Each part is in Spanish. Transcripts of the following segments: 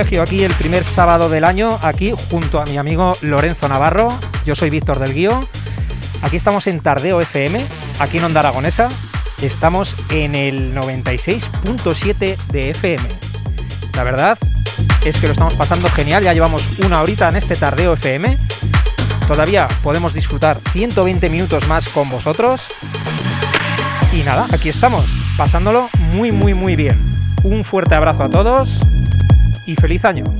privilegio aquí el primer sábado del año, aquí junto a mi amigo Lorenzo Navarro. Yo soy Víctor del Guío. Aquí estamos en Tardeo FM, aquí en Onda Aragonesa. Estamos en el 96.7 de FM. La verdad es que lo estamos pasando genial, ya llevamos una horita en este Tardeo FM. Todavía podemos disfrutar 120 minutos más con vosotros. Y nada, aquí estamos, pasándolo muy, muy, muy bien. Un fuerte abrazo a todos y feliz año.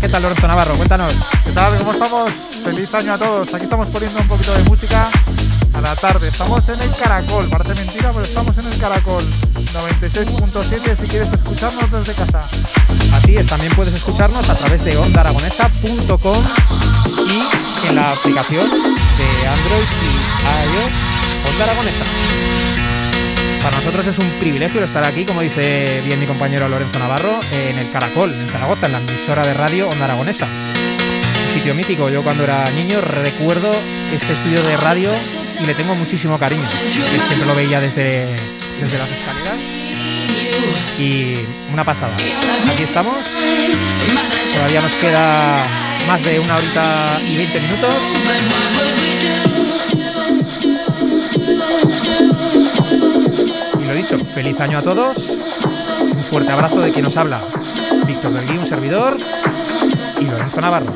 ¿Qué tal Lorenzo Navarro? Cuéntanos. ¿Qué tal? ¿Cómo estamos? Feliz año a todos. Aquí estamos poniendo un poquito de música a la tarde. Estamos en el Caracol, parece mentira, pero estamos en el Caracol 96.7 si quieres escucharnos desde casa. Así es, también puedes escucharnos a través de ondaragonesa.com y en la aplicación de Android y iOS Onda Aragonesa. Para nosotros es un privilegio estar aquí, como dice bien mi compañero Lorenzo Navarro, en el Caracol, en Zaragoza, en la emisora de radio Onda Aragonesa. Un sitio mítico. Yo cuando era niño recuerdo este estudio de radio y le tengo muchísimo cariño. Siempre lo veía desde, desde las escaleras y una pasada. Aquí estamos. Todavía nos queda más de una horita y 20 minutos. Feliz año a todos. Un fuerte abrazo de quien nos habla. Víctor Bergui, un servidor. Y Lorenzo Navarro.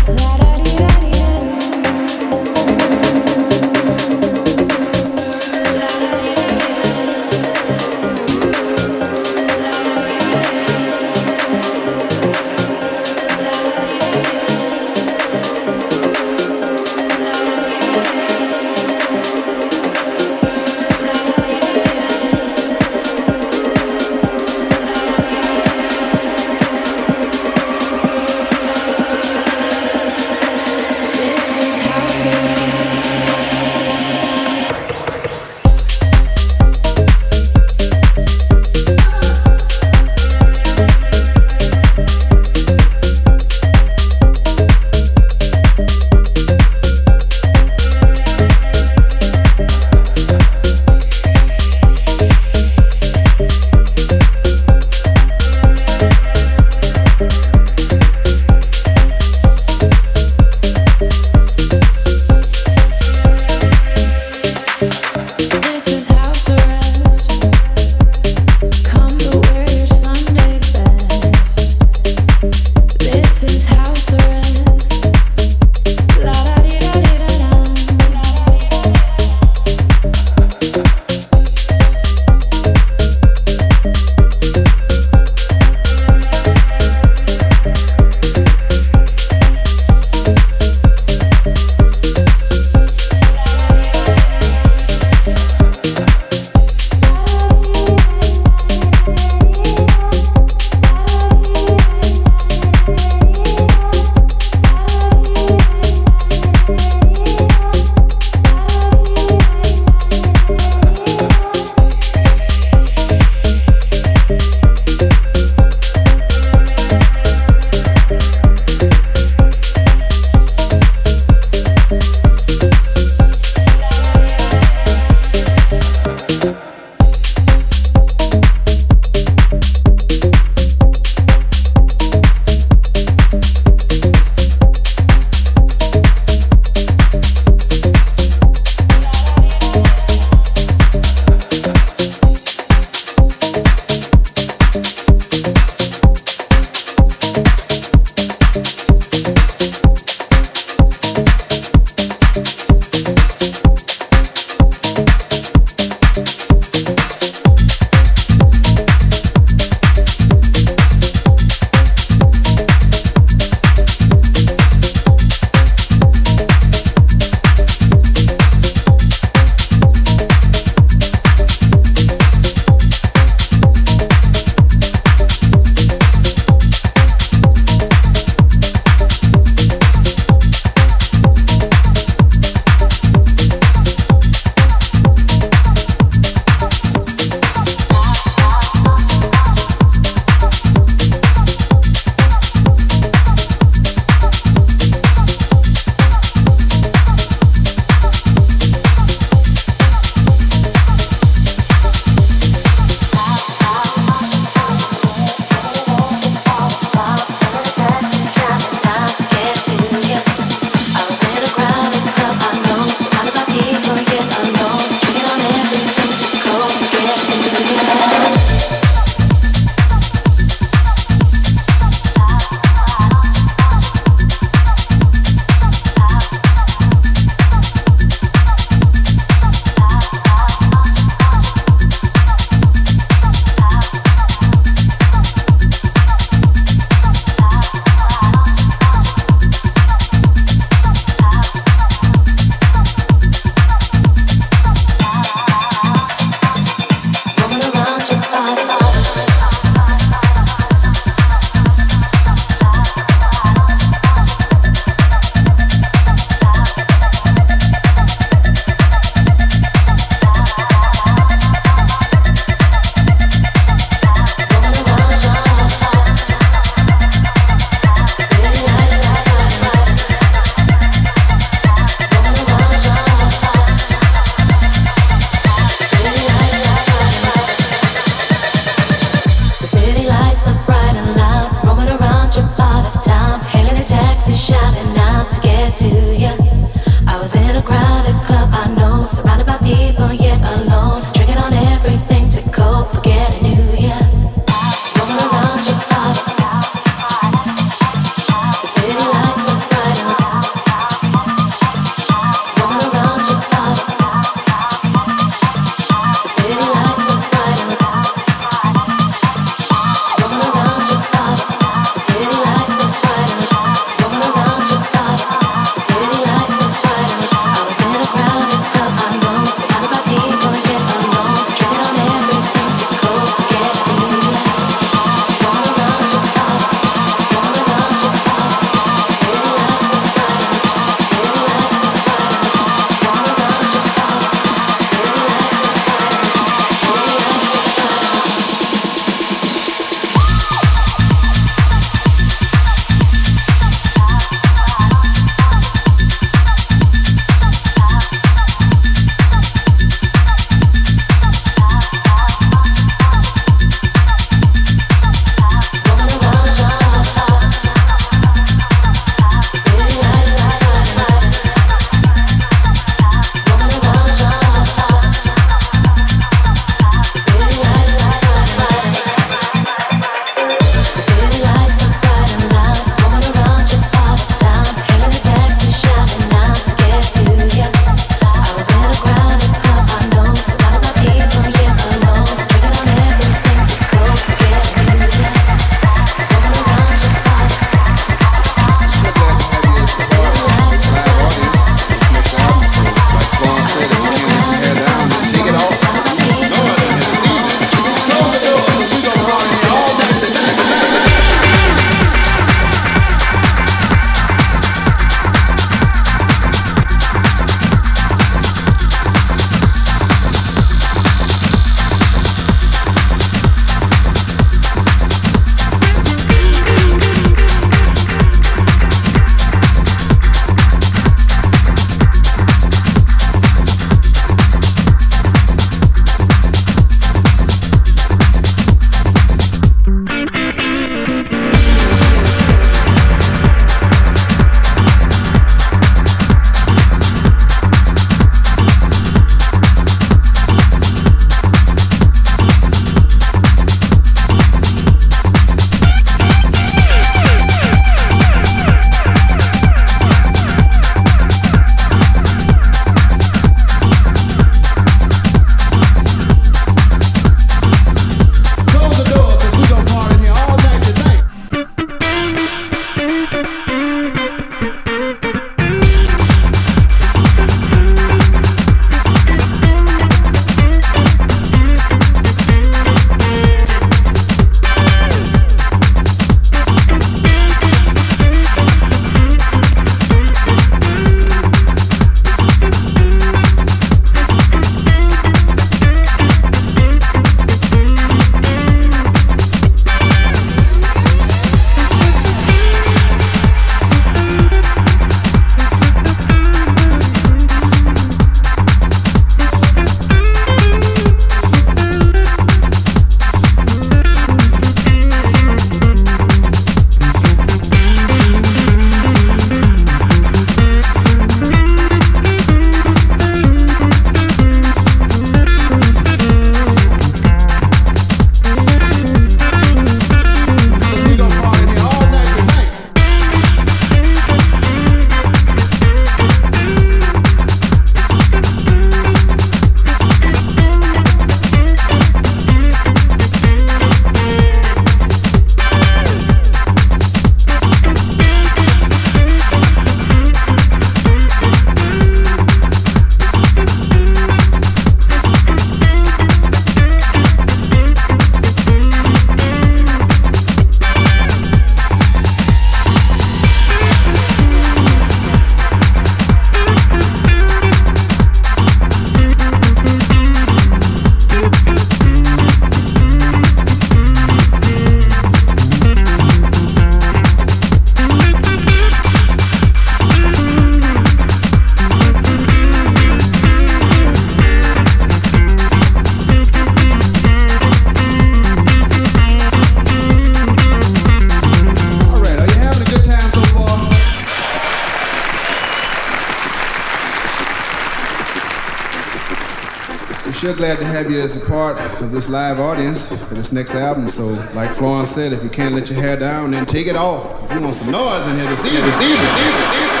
Have you as a part of this live audience for this next album. So, like Florence said, if you can't let your hair down, then take it off. We want some noise in here this evening. This evening. This evening.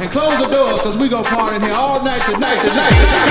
And close the doors, cause we gonna party in here all night tonight, tonight, tonight.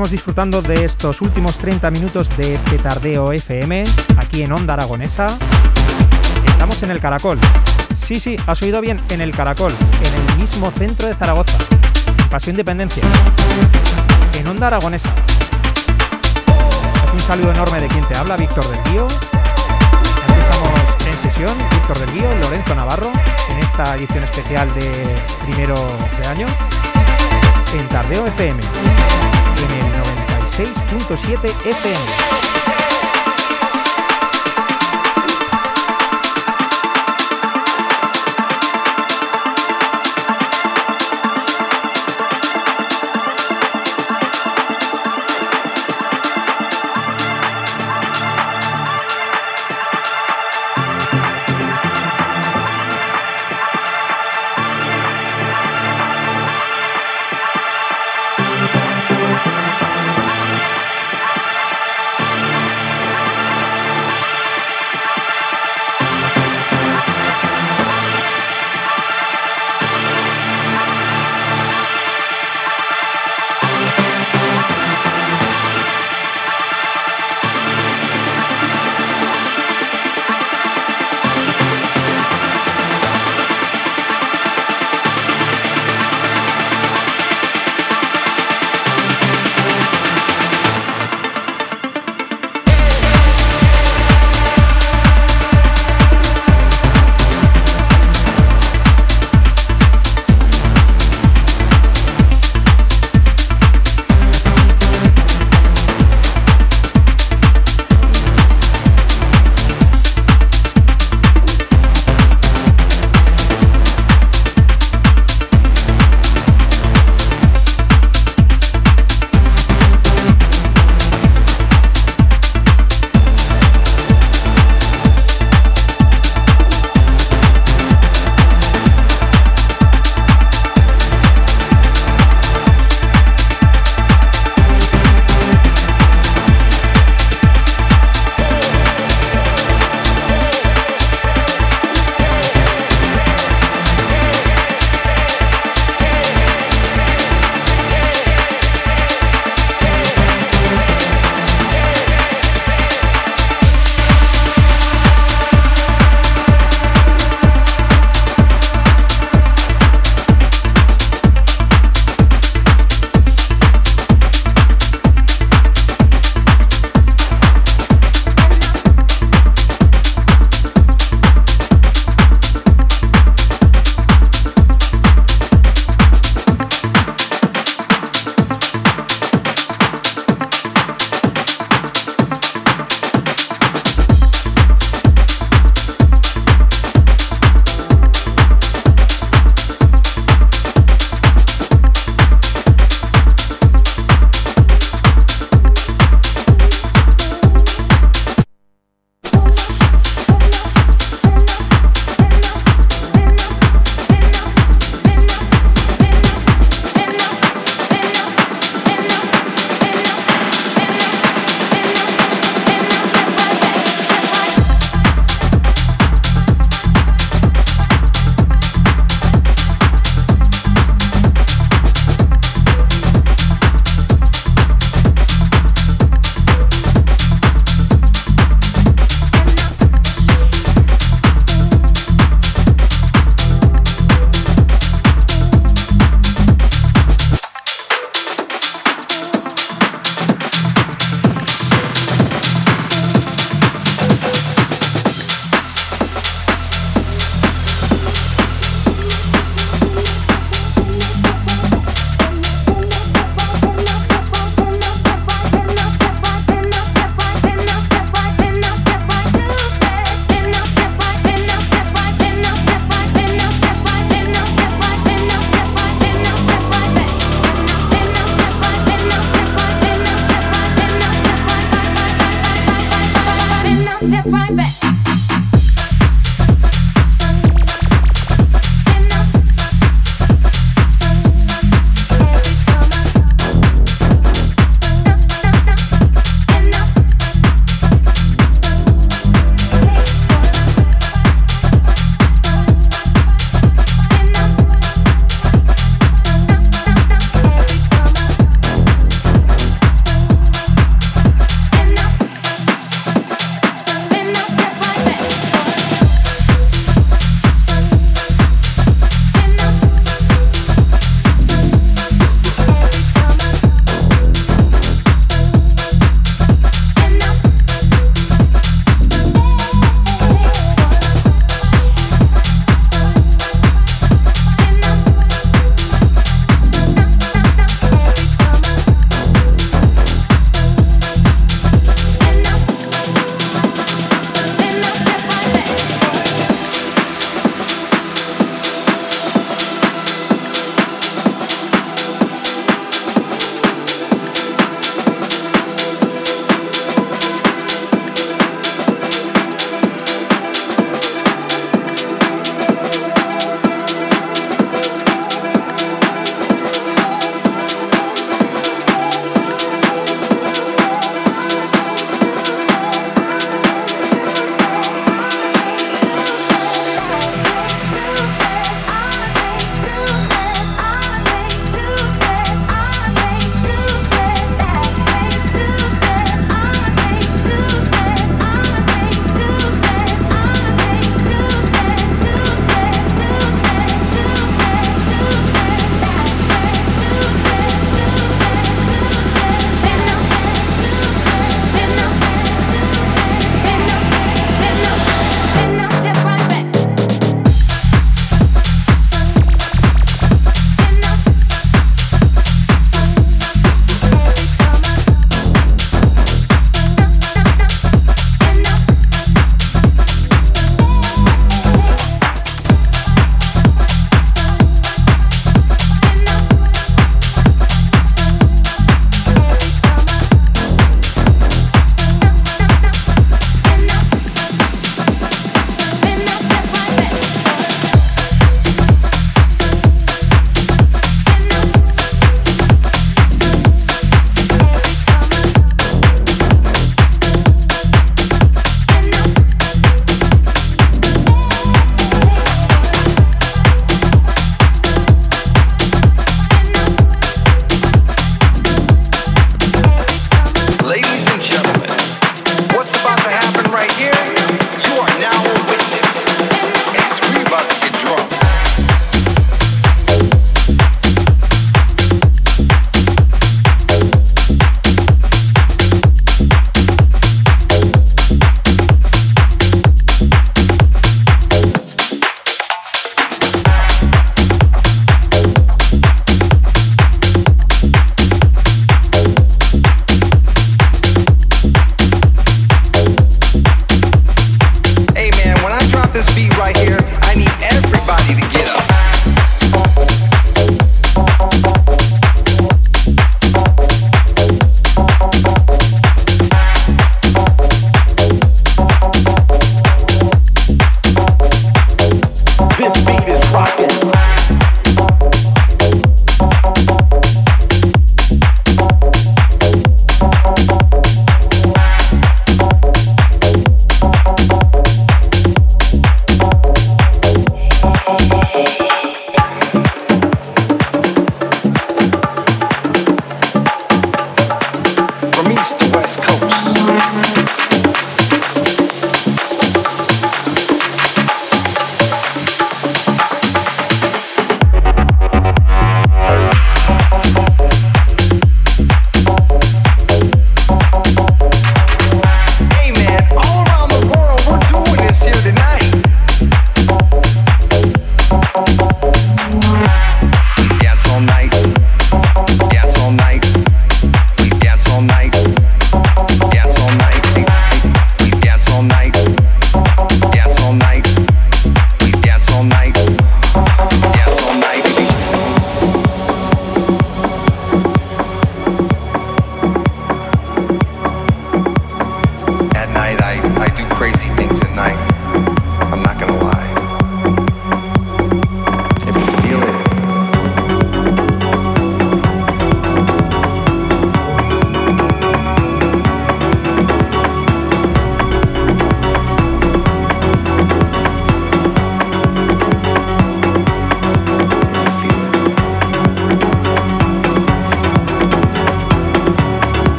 Estamos disfrutando de estos últimos 30 minutos de este tardeo FM aquí en Onda Aragonesa. Estamos en el Caracol. Sí, sí, has oído bien, en el Caracol, en el mismo centro de Zaragoza, Paseo Independencia, en Onda Aragonesa. Un saludo enorme de quien te habla, Víctor del Guío. Aquí estamos en sesión, Víctor del Guío, Lorenzo Navarro, en esta edición especial de primero de año, en Tardeo FM, en el 96.7 FM.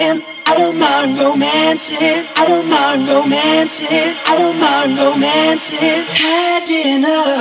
I don't mind romancing. I don't mind romancing. I don't mind romancing. Had romancing. I don't mind romancing. Had enough.